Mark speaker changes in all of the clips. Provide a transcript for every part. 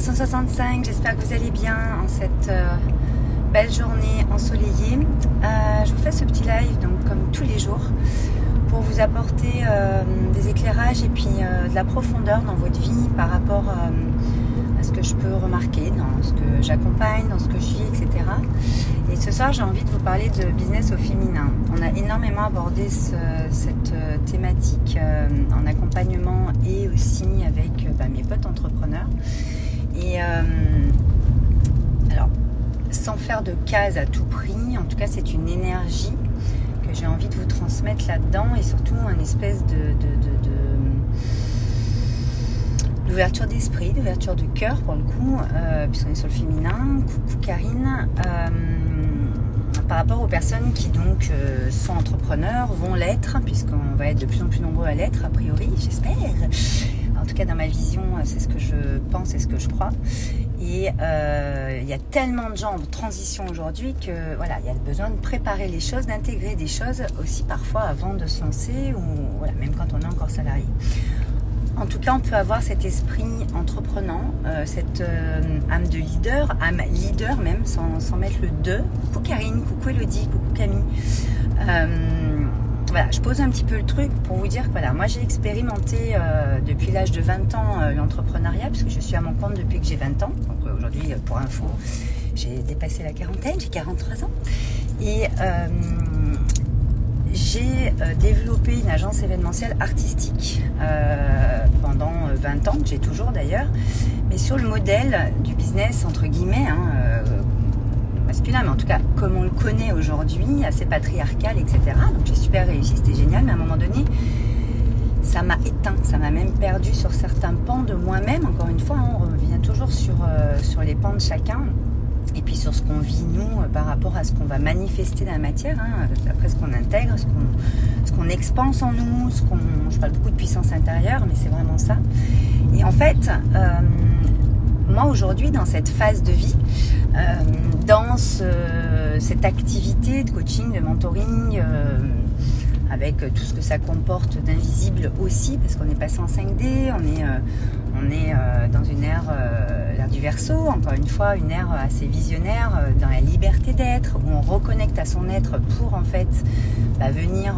Speaker 1: 365, j'espère que vous allez bien en cette euh, belle journée ensoleillée. Euh, je vous fais ce petit live, donc comme tous les jours, pour vous apporter euh, des éclairages et puis de la profondeur dans votre vie par rapport à ce que je peux remarquer dans ce que j'accompagne, dans ce que je vis, etc. Et ce soir, j'ai envie de vous parler de business au féminin. On a énormément abordé cette thématique en accompagnement et aussi avec bah, mes potes entrepreneurs. Et euh, alors, sans faire de cases à tout prix, en tout cas, c'est une énergie que j'ai envie de vous transmettre là-dedans et surtout un espèce de, d'ouverture d'esprit, d'ouverture de cœur pour le coup, euh, puisqu'on est sur le féminin. Coucou Karine. Euh, par rapport aux personnes qui donc sont entrepreneurs, vont l'être, puisqu'on va être de plus en plus nombreux à l'être, a priori, j'espère en tout cas dans ma vision, euh, c'est ce que je pense et ce que je crois. Et euh, il y a tellement de gens en transition aujourd'hui que voilà, il y a besoin de préparer les choses, d'intégrer des choses aussi parfois avant de se lancer ou voilà, même quand on est encore salarié. En tout cas, on peut avoir cet esprit entreprenant, euh, cette âme de leader, âme leader même, sans, sans, mettre le de. Coucou Karine, coucou Elodie, coucou Camille voilà, je pose un petit peu le truc pour vous dire que voilà, moi j'ai expérimenté euh, depuis l'âge de 20 ans euh, l'entrepreneuriat, puisque je suis à mon compte depuis que j'ai 20 ans. Donc euh, aujourd'hui, pour info, j'ai dépassé la quarantaine, j'ai 43 ans. Et j'ai développé une agence événementielle artistique pendant 20 ans, que j'ai toujours d'ailleurs, mais sur le modèle du business entre guillemets. Hein, mais en tout cas, comme on le connaît aujourd'hui, assez patriarcal, etc. Donc j'ai super réussi, c'était génial, mais à un moment donné, ça m'a éteint, ça m'a même perdu sur certains pans de moi-même. Encore une fois, on revient toujours sur, euh, sur les pans de chacun. Et puis sur ce qu'on vit nous euh, par rapport à ce qu'on va manifester dans la matière, hein, après ce qu'on intègre, ce qu'on, expanse en nous, ce qu'on, je parle beaucoup de puissance intérieure, mais c'est vraiment ça. Et en fait, euh, moi aujourd'hui dans cette phase de vie, euh, dans cette activité de coaching, de mentoring, euh, avec tout ce que ça comporte d'invisible aussi, parce qu'on est passé en 5D, on est, euh, on est dans une ère, l'ère du verso, encore une fois, une ère assez visionnaire, dans la liberté d'être, où on reconnecte à son être pour en fait bah, venir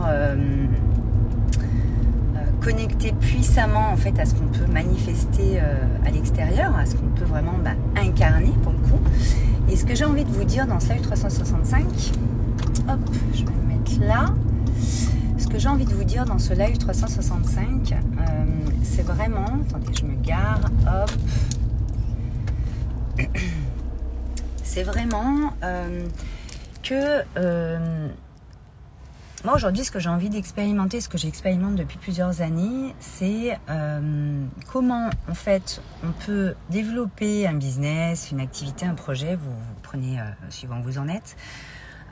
Speaker 1: connecter puissamment en fait à ce qu'on peut manifester euh, à l'extérieur, à ce qu'on peut vraiment bah, incarner pour le coup. Et ce que j'ai envie de vous dire dans ce live 365, hop, je vais me mettre là. Ce que j'ai envie de vous dire dans ce live 365, euh, c'est vraiment, attendez, je me gare, hop. C'est vraiment euh, que moi aujourd'hui, ce que j'ai envie d'expérimenter, ce que j'expérimente depuis plusieurs années, c'est euh, comment en fait on peut développer un business, une activité, un projet. Vous, prenez euh, suivant où vous en êtes.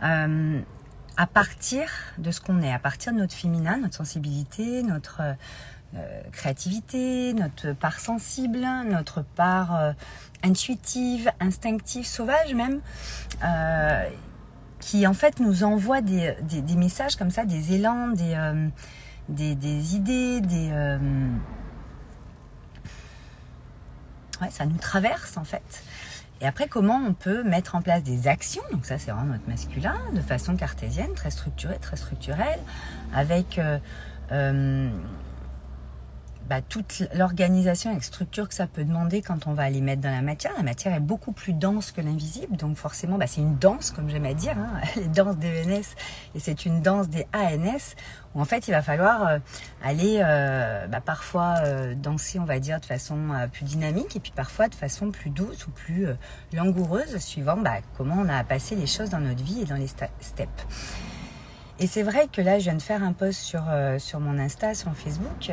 Speaker 1: Euh, à partir de ce qu'on est, à partir de notre féminin, notre sensibilité, notre créativité, notre part sensible, notre part intuitive, instinctive, sauvage même qui en fait nous envoie des, messages comme ça, des élans, des, euh, des, idées, des... Euh, ouais, ça nous traverse en fait. Et après, comment on peut mettre en place des actions? Donc ça, c'est vraiment notre masculin, de façon cartésienne, très structurée, très structurelle, avec... Euh, bah, toute l'organisation et la structure que ça peut demander quand on va aller mettre dans la matière. La matière est beaucoup plus dense que l'invisible, donc forcément, bah, c'est une danse, comme j'aime à dire, hein, les danses des ENS, et c'est une danse des ANS, où en fait, il va falloir euh, aller euh, bah, parfois euh, danser, on va dire, de façon plus dynamique, et puis parfois de façon plus douce ou plus langoureuse, suivant comment on a passé les choses dans notre vie et dans les steps. Et c'est vrai que là, je viens de faire un post sur, euh, sur mon Insta, sur Facebook,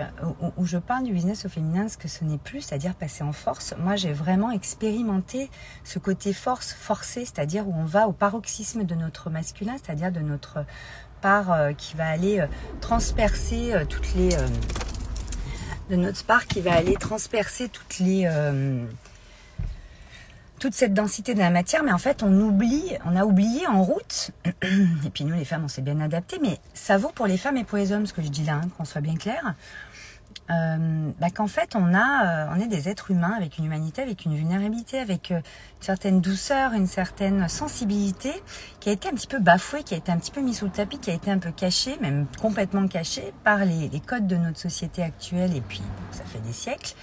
Speaker 1: où, je parle du business au féminin, ce que ce n'est plus, c'est-à-dire passer en force. Moi, j'ai vraiment expérimenté ce côté force forcée, c'est-à-dire où on va au paroxysme de notre masculin, c'est-à-dire de notre part euh, qui va aller euh, transpercer toutes les... de notre part qui va aller transpercer toutes les toute cette densité de la matière, mais en fait, on oublie, on a oublié en route. Et puis nous, les femmes, on s'est bien adapté, mais ça vaut pour les femmes et pour les hommes, ce que je dis là, hein, qu'on soit bien clair. euh, bah, qu'en fait on a, on est des êtres humains avec une humanité, avec une vulnérabilité, avec une certaine douceur, une certaine sensibilité qui a été un petit peu bafouée, qui a été un petit peu mise sous le tapis, qui a été un peu cachée, même complètement cachée par les codes de notre société actuelle. Et puis ça fait des siècles.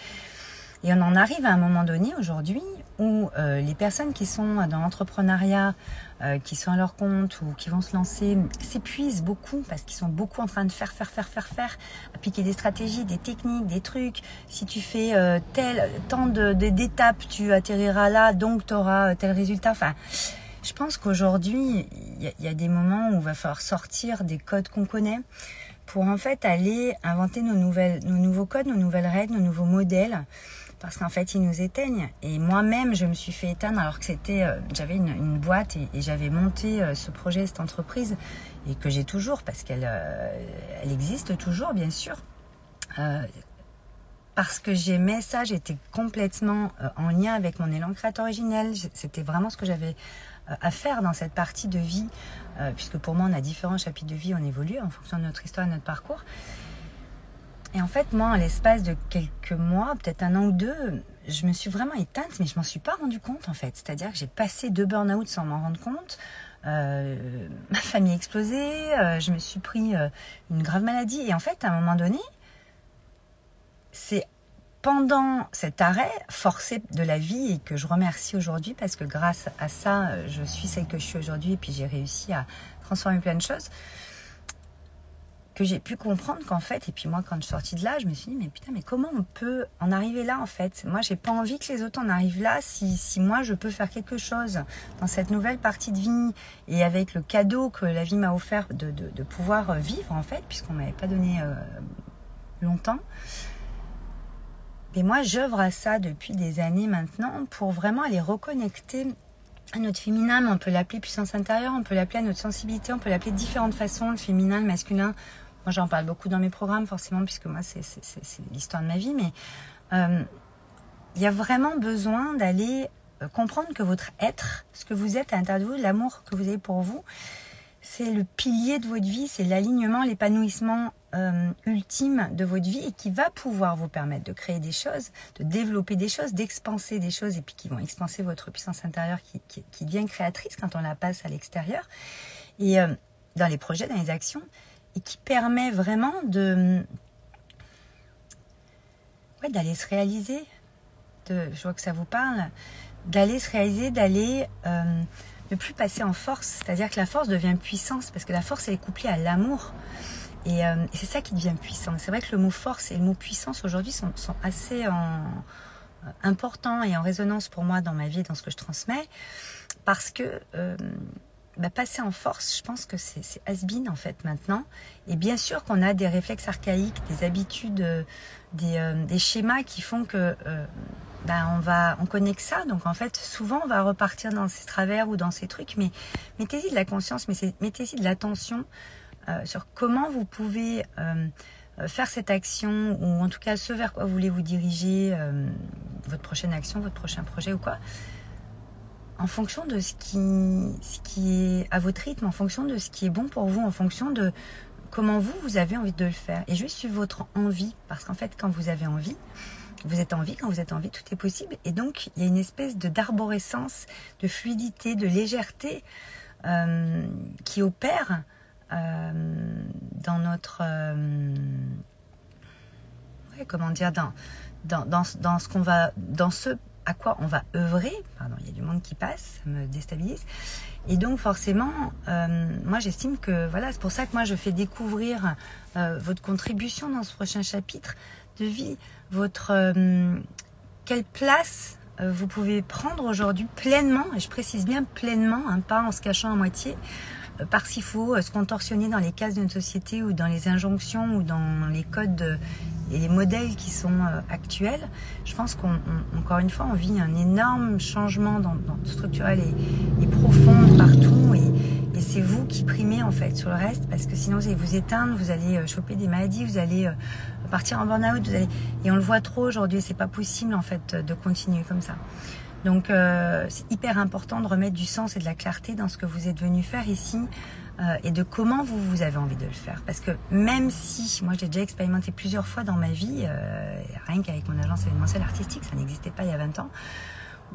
Speaker 1: Et on en arrive à un moment donné aujourd'hui où euh, les personnes qui sont dans l'entrepreneuriat, euh, qui sont à leur compte ou qui vont se lancer, s'épuisent beaucoup parce qu'ils sont beaucoup en train de faire, faire, faire, faire, faire, appliquer des stratégies, des techniques, des trucs. Si tu fais euh, tel tant de d'étapes, tu atterriras là, donc tu auras tel résultat. Enfin, je pense qu'aujourd'hui, il y, y, a des moments où il va falloir sortir des codes qu'on connaît pour en fait aller inventer nos nouvelles, nos nouveaux codes, nos nouvelles règles, nos nouveaux modèles parce qu'en fait ils nous éteignent. Et moi-même je me suis fait éteindre alors que c'était euh, j'avais une, une, boîte et, et j'avais monté euh, ce projet cette entreprise. Et que j'ai toujours parce qu'elle euh, elle existe toujours bien sûr. Parce que j'aimais ça j'étais complètement en lien avec mon élan créateur originel. C'était vraiment ce que j'avais à faire dans cette partie de vie. Puisque pour moi on a différents chapitres de vie on évolue en fonction de notre histoire et notre parcours et en fait, moi, en l'espace de quelques mois, peut-être un an ou deux, je me suis vraiment éteinte, mais je m'en suis pas rendu compte en fait. C'est-à-dire que j'ai passé deux burn-out sans m'en rendre compte. Euh, ma famille a explosé, euh, je me suis pris euh, une grave maladie. Et en fait, à un moment donné, c'est pendant cet arrêt forcé de la vie et que je remercie aujourd'hui parce que grâce à ça, je suis celle que je suis aujourd'hui et puis j'ai réussi à transformer plein de choses que j'ai pu comprendre qu'en fait, et puis moi quand je suis sortie de là, je me suis dit mais putain mais comment on peut en arriver là en fait? Moi j'ai pas envie que les autres en arrivent là si, si moi je peux faire quelque chose dans cette nouvelle partie de vie et avec le cadeau que la vie m'a offert de, de, pouvoir vivre en fait, puisqu'on m'avait pas donné euh, longtemps. Mais moi j'œuvre à ça depuis des années maintenant pour vraiment aller reconnecter à notre féminin, on peut l'appeler puissance intérieure, on peut l'appeler à notre sensibilité, on peut l'appeler de différentes façons, le féminin, le masculin, j'en parle beaucoup dans mes programmes, forcément, puisque moi, c'est l'histoire de ma vie. Mais euh, il y a vraiment besoin d'aller euh, comprendre que votre être, ce que vous êtes à l'intérieur de vous, l'amour que vous avez pour vous, c'est le pilier de votre vie, c'est l'alignement, l'épanouissement euh, ultime de votre vie et qui va pouvoir vous permettre de créer des choses, de développer des choses, d'expanser des choses et puis qui vont expanser votre puissance intérieure qui, qui, devient créatrice quand on la passe à l'extérieur. Et dans les projets, dans les actions, et qui permet vraiment de d'aller se réaliser. Je vois que ça vous parle, d'aller se réaliser, d'aller euh, ne plus passer en force. C'est-à-dire que la force devient puissance parce que la force elle est couplée à l'amour. Et, euh, c'est ça qui devient puissant. C'est vrai que le mot force et le mot puissance aujourd'hui sont, sont, assez euh, importants et en résonance pour moi dans ma vie dans ce que je transmets parce que bah, passer en force, je pense que c'est has-been en fait maintenant. Et bien sûr qu'on a des réflexes archaïques, des habitudes, euh, des, euh, des, schémas qui font que euh, bah, on va, on connaît que ça. Donc en fait, souvent on va repartir dans ces travers ou dans ces trucs. Mais mettez-y de la conscience, mettez-y de l'attention euh, sur comment vous pouvez faire cette action ou en tout cas ce vers quoi vous voulez vous diriger, votre prochaine action, votre prochain projet ou quoi en fonction de ce qui, ce qui est à votre rythme, en fonction de ce qui est bon pour vous, en fonction de comment vous, vous avez envie de le faire. Et juste suivre votre envie, parce qu'en fait, quand vous avez envie, vous êtes envie, quand vous êtes envie, tout est possible. Et donc, il y a une espèce de d'arborescence, de fluidité, de légèreté euh, qui opère euh, dans notre... Euh, comment dire dans, dans, dans, dans ce qu'on va... Dans ce à quoi on va œuvrer. Pardon, il y a du monde qui passe, ça me déstabilise. Et donc forcément, euh, moi j'estime que voilà, c'est pour ça que moi je fais découvrir euh, votre contribution dans ce prochain chapitre de vie, votre euh, quelle place vous pouvez prendre aujourd'hui pleinement, et je précise bien pleinement, hein, pas en se cachant à moitié, parce qu'il faut se contorsionner dans les cases d'une société ou dans les injonctions ou dans les codes et les modèles qui sont euh, actuels, je pense qu'encore une fois, on vit un énorme changement dans, dans structurel et, et, profond partout. Et, et c'est vous qui primez en fait sur le reste, parce que sinon vous allez vous éteindre, vous allez euh, choper des maladies, vous allez euh, partir en burn-out, vous allez... et on le voit trop aujourd'hui. C'est pas possible en fait de continuer comme ça. Donc euh, c'est hyper important de remettre du sens et de la clarté dans ce que vous êtes venu faire ici euh, et de comment vous, vous avez envie de le faire. Parce que même si, moi j'ai déjà expérimenté plusieurs fois dans ma vie, euh, rien qu'avec mon agence événementielle artistique, ça n'existait pas il y a 20 ans,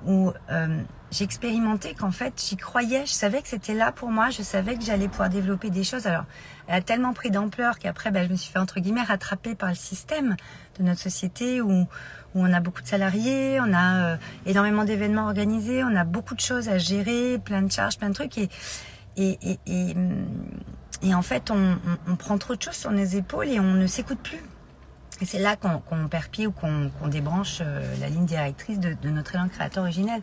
Speaker 1: où euh, j'ai expérimenté qu'en fait j'y croyais, je savais que c'était là pour moi, je savais que j'allais pouvoir développer des choses. Alors, elle a tellement pris d'ampleur qu'après, ben, je me suis fait entre guillemets rattraper par le système de notre société où, où on a beaucoup de salariés, on a énormément d'événements organisés, on a beaucoup de choses à gérer, plein de charges, plein de trucs et et, et, et, en fait, on, on, prend trop de choses sur nos épaules et on ne s'écoute plus. Et c'est là qu'on perd pied ou qu'on débranche euh, la ligne directrice de, de, notre élan créateur originel.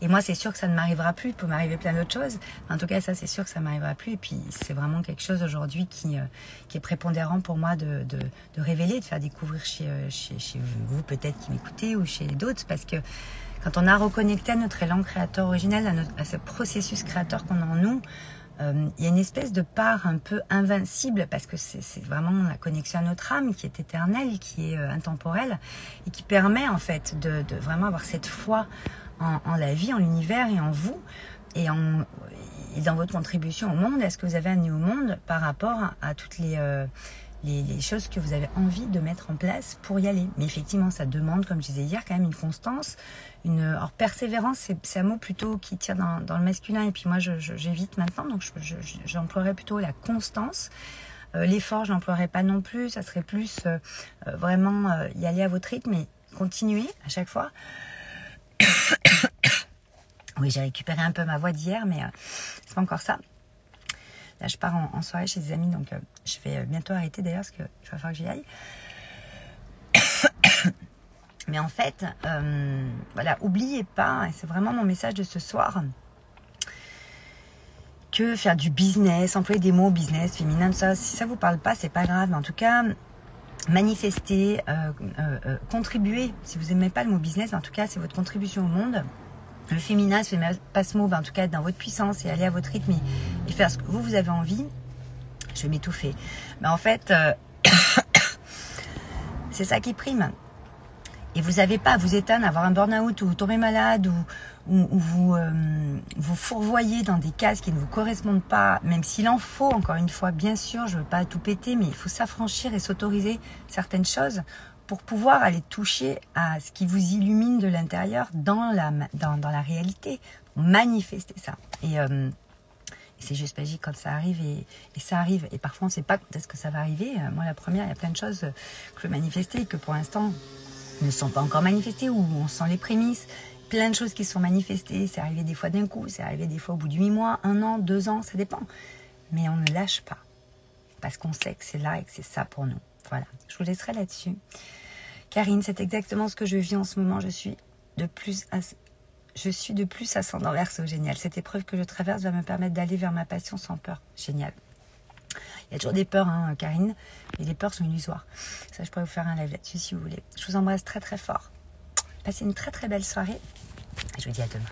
Speaker 1: Et moi, c'est sûr que ça ne m'arrivera plus. Il peut m'arriver plein d'autres choses. En tout cas, ça, c'est sûr que ça m'arrivera plus. Et puis, c'est vraiment quelque chose aujourd'hui qui, euh, qui est prépondérant pour moi de, de, de, révéler, de faire découvrir chez, euh, chez, chez vous, peut-être qui m'écoutez, ou chez d'autres. Parce que quand on a reconnecté à notre élan créateur originel, à, ce processus créateur qu'on a en nous, euh, il y a une espèce de part un peu invincible parce que c'est vraiment la connexion à notre âme qui est éternelle, qui est euh, intemporelle et qui permet en fait de, vraiment avoir cette foi en, la vie, en l'univers et en vous et, dans votre contribution au monde. Est-ce que vous avez amené au monde par rapport à, à toutes les euh, les, choses que vous avez envie de mettre en place pour y aller. Mais effectivement, ça demande, comme je disais hier, quand même une constance, une alors persévérance. C'est un mot plutôt qui tient dans, dans, le masculin. Et puis moi, j'évite maintenant, donc j'emploierais plutôt la constance. Euh, L'effort, je n'emploierais pas non plus. Ça serait plus euh, euh, vraiment euh, y aller à votre rythme et continuer à chaque fois. oui, j'ai récupéré un peu ma voix d'hier, mais c'est pas encore ça. Là, je pars en, soirée chez des amis, donc euh, je vais euh, bientôt arrêter d'ailleurs, parce qu'il va falloir que j'y aille. Mais en fait, euh, voilà, oubliez pas, et c'est vraiment mon message de ce soir, que faire du business, employer des mots business, féminin, ça, si ça vous parle pas, c'est pas grave. Mais en tout cas, manifester, contribuer. Si vous aimez pas le mot business, en tout cas, c'est votre contribution au monde le féminin, ce pas ce mot, en tout cas être dans votre puissance et aller à votre rythme et, faire ce que vous, vous avez envie. Je vais m'étouffer. Mais en fait, euh, c'est ça qui prime. Et vous n'avez pas à vous éteindre, avoir un burn-out ou tomber malade ou, ou, vous euh, vous fourvoyez dans des cases qui ne vous correspondent pas, même s'il en faut, encore une fois, bien sûr, je ne veux pas tout péter, mais il faut s'affranchir et s'autoriser certaines choses pour pouvoir aller toucher à ce qui vous illumine de l'intérieur dans la, dans, la réalité, manifester ça. Et, euh, c'est juste magique quand ça arrive et, et, ça arrive. Et parfois on ne sait pas quand est-ce que ça va arriver. Euh, moi la première, il y a plein de choses que je veux manifester que pour l'instant ne sont pas encore manifestées ou on sent les prémices. Plein de choses qui sont manifestées. C'est arrivé des fois d'un coup, c'est arrivé des fois au bout de huit mois, un an, deux ans, ça dépend. Mais on ne lâche pas parce qu'on sait que c'est là et que c'est ça pour nous. Voilà, je vous laisserai là-dessus. Karine, c'est exactement ce que je vis en ce moment. Je suis de plus à, je suis de plus ascendant verso. Génial. Cette épreuve que je traverse va me permettre d'aller vers ma passion sans peur. Génial. Il y a toujours des peurs, hein, Karine, mais les peurs sont illusoires. Ça, je pourrais vous faire un live là-dessus si vous voulez. Je vous embrasse très très fort. Passez une très très belle soirée et je vous dis à demain.